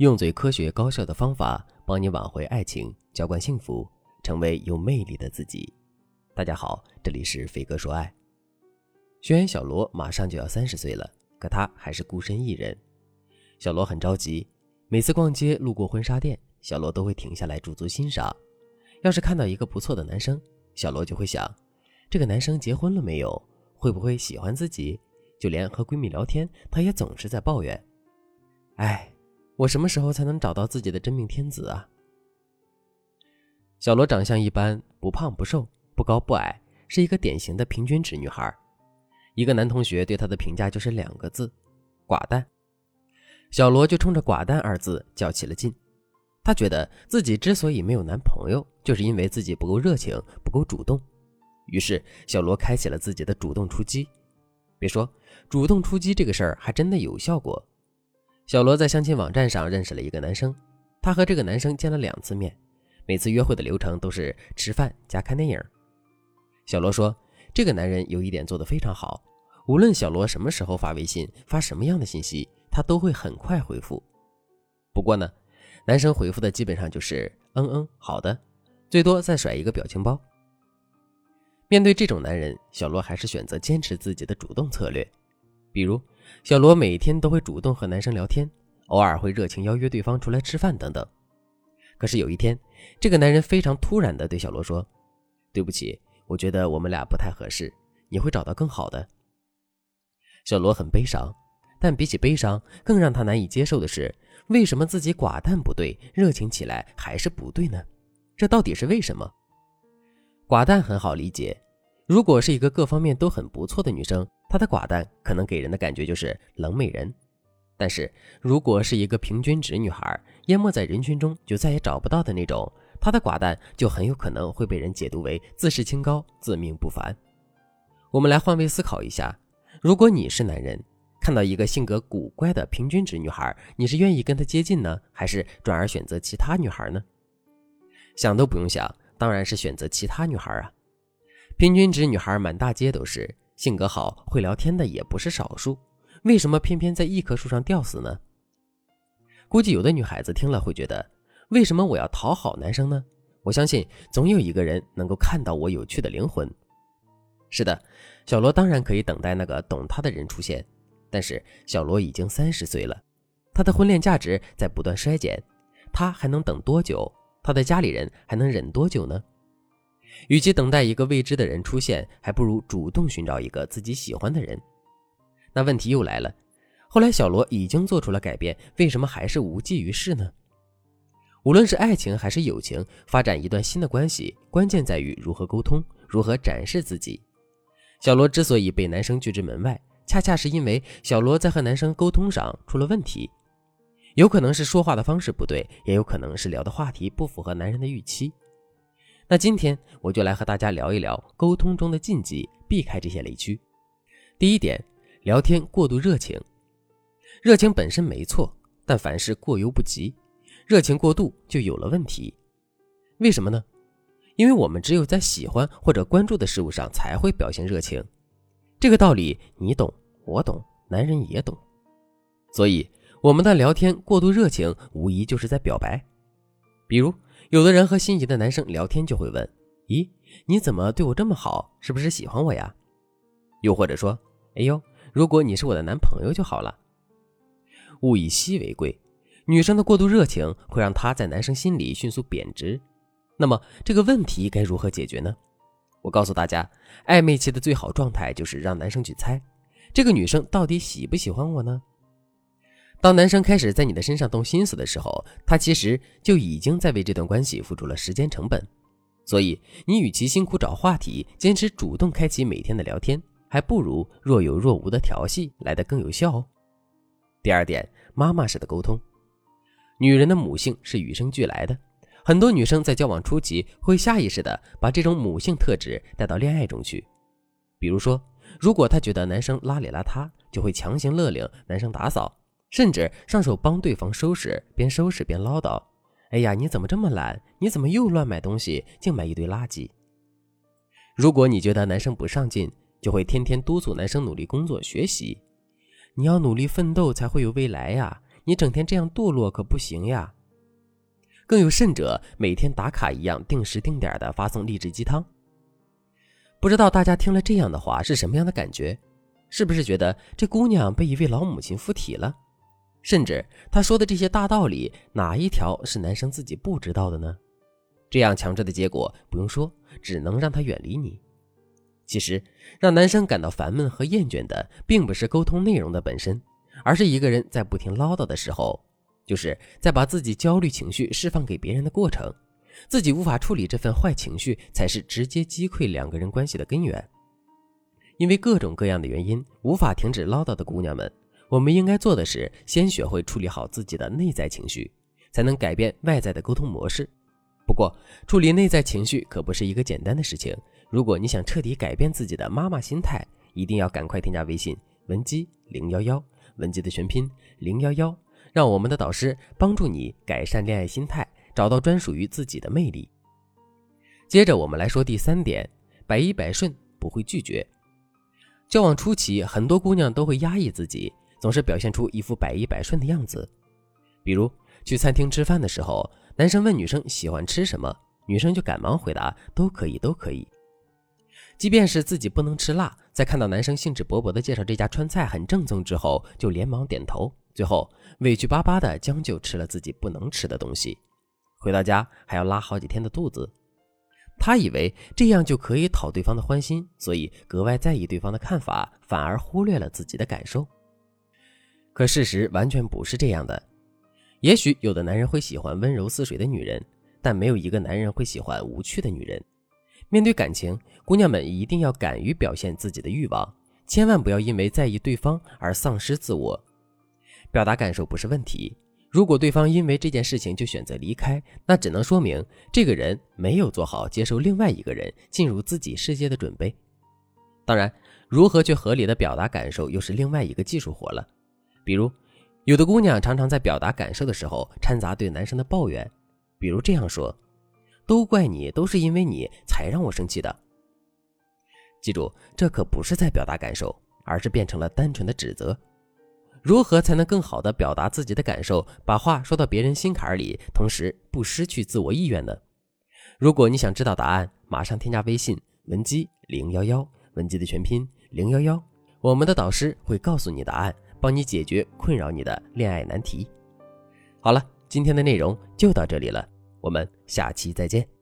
用最科学高效的方法帮你挽回爱情，浇灌幸福，成为有魅力的自己。大家好，这里是飞哥说爱。学员小罗马上就要三十岁了，可他还是孤身一人。小罗很着急，每次逛街路过婚纱店，小罗都会停下来驻足欣赏。要是看到一个不错的男生，小罗就会想：这个男生结婚了没有？会不会喜欢自己？就连和闺蜜聊天，他也总是在抱怨：“哎。”我什么时候才能找到自己的真命天子啊？小罗长相一般，不胖不瘦，不高不矮，是一个典型的平均值女孩。一个男同学对她的评价就是两个字：寡淡。小罗就冲着“寡淡”二字较起了劲。他觉得自己之所以没有男朋友，就是因为自己不够热情，不够主动。于是，小罗开启了自己的主动出击。别说主动出击这个事儿，还真的有效果。小罗在相亲网站上认识了一个男生，他和这个男生见了两次面，每次约会的流程都是吃饭加看电影。小罗说，这个男人有一点做得非常好，无论小罗什么时候发微信，发什么样的信息，他都会很快回复。不过呢，男生回复的基本上就是嗯嗯好的，最多再甩一个表情包。面对这种男人，小罗还是选择坚持自己的主动策略，比如。小罗每天都会主动和男生聊天，偶尔会热情邀约对方出来吃饭等等。可是有一天，这个男人非常突然地对小罗说：“对不起，我觉得我们俩不太合适，你会找到更好的。”小罗很悲伤，但比起悲伤，更让他难以接受的是，为什么自己寡淡不对，热情起来还是不对呢？这到底是为什么？寡淡很好理解，如果是一个各方面都很不错的女生。她的寡淡可能给人的感觉就是冷美人，但是如果是一个平均值女孩，淹没在人群中就再也找不到的那种，她的寡淡就很有可能会被人解读为自视清高、自命不凡。我们来换位思考一下，如果你是男人，看到一个性格古怪的平均值女孩，你是愿意跟她接近呢，还是转而选择其他女孩呢？想都不用想，当然是选择其他女孩啊！平均值女孩满大街都是。性格好、会聊天的也不是少数，为什么偏偏在一棵树上吊死呢？估计有的女孩子听了会觉得，为什么我要讨好男生呢？我相信总有一个人能够看到我有趣的灵魂。是的，小罗当然可以等待那个懂他的人出现，但是小罗已经三十岁了，他的婚恋价值在不断衰减，他还能等多久？他的家里人还能忍多久呢？与其等待一个未知的人出现，还不如主动寻找一个自己喜欢的人。那问题又来了，后来小罗已经做出了改变，为什么还是无济于事呢？无论是爱情还是友情，发展一段新的关系，关键在于如何沟通，如何展示自己。小罗之所以被男生拒之门外，恰恰是因为小罗在和男生沟通上出了问题，有可能是说话的方式不对，也有可能是聊的话题不符合男人的预期。那今天我就来和大家聊一聊沟通中的禁忌，避开这些雷区。第一点，聊天过度热情。热情本身没错，但凡事过犹不及，热情过度就有了问题。为什么呢？因为我们只有在喜欢或者关注的事物上才会表现热情，这个道理你懂，我懂，男人也懂。所以我们的聊天过度热情，无疑就是在表白。比如。有的人和心仪的男生聊天就会问：“咦，你怎么对我这么好？是不是喜欢我呀？”又或者说：“哎呦，如果你是我的男朋友就好了。”物以稀为贵，女生的过度热情会让她在男生心里迅速贬值。那么这个问题该如何解决呢？我告诉大家，暧昧期的最好状态就是让男生去猜，这个女生到底喜不喜欢我呢？当男生开始在你的身上动心思的时候，他其实就已经在为这段关系付出了时间成本。所以，你与其辛苦找话题，坚持主动开启每天的聊天，还不如若有若无的调戏来得更有效哦。第二点，妈妈式的沟通。女人的母性是与生俱来的，很多女生在交往初期会下意识的把这种母性特质带到恋爱中去。比如说，如果她觉得男生邋里邋遢，就会强行勒令男生打扫。甚至上手帮对方收拾，边收拾边唠叨：“哎呀，你怎么这么懒？你怎么又乱买东西，净买一堆垃圾？”如果你觉得男生不上进，就会天天督促男生努力工作学习。你要努力奋斗才会有未来呀！你整天这样堕落可不行呀。更有甚者，每天打卡一样，定时定点的发送励志鸡汤。不知道大家听了这样的话是什么样的感觉？是不是觉得这姑娘被一位老母亲附体了？甚至他说的这些大道理，哪一条是男生自己不知道的呢？这样强制的结果，不用说，只能让他远离你。其实，让男生感到烦闷和厌倦的，并不是沟通内容的本身，而是一个人在不停唠叨的时候。就是在把自己焦虑情绪释放给别人的过程，自己无法处理这份坏情绪，才是直接击溃两个人关系的根源。因为各种各样的原因无法停止唠叨的姑娘们，我们应该做的是先学会处理好自己的内在情绪，才能改变外在的沟通模式。不过，处理内在情绪可不是一个简单的事情。如果你想彻底改变自己的妈妈心态，一定要赶快添加微信文姬零幺幺，文姬的全拼零幺幺。让我们的导师帮助你改善恋爱心态，找到专属于自己的魅力。接着我们来说第三点，百依百顺不会拒绝。交往初期，很多姑娘都会压抑自己，总是表现出一副百依百顺的样子。比如去餐厅吃饭的时候，男生问女生喜欢吃什么，女生就赶忙回答都可以，都可以。即便是自己不能吃辣，在看到男生兴致勃勃地介绍这家川菜很正宗之后，就连忙点头。最后委屈巴巴的将就吃了自己不能吃的东西，回到家还要拉好几天的肚子。他以为这样就可以讨对方的欢心，所以格外在意对方的看法，反而忽略了自己的感受。可事实完全不是这样的。也许有的男人会喜欢温柔似水的女人，但没有一个男人会喜欢无趣的女人。面对感情，姑娘们一定要敢于表现自己的欲望，千万不要因为在意对方而丧失自我。表达感受不是问题，如果对方因为这件事情就选择离开，那只能说明这个人没有做好接受另外一个人进入自己世界的准备。当然，如何去合理的表达感受又是另外一个技术活了。比如，有的姑娘常常在表达感受的时候掺杂对男生的抱怨，比如这样说：“都怪你，都是因为你才让我生气的。”记住，这可不是在表达感受，而是变成了单纯的指责。如何才能更好的表达自己的感受，把话说到别人心坎里，同时不失去自我意愿呢？如果你想知道答案，马上添加微信文姬零幺幺，文姬的全拼零幺幺，我们的导师会告诉你答案，帮你解决困扰你的恋爱难题。好了，今天的内容就到这里了，我们下期再见。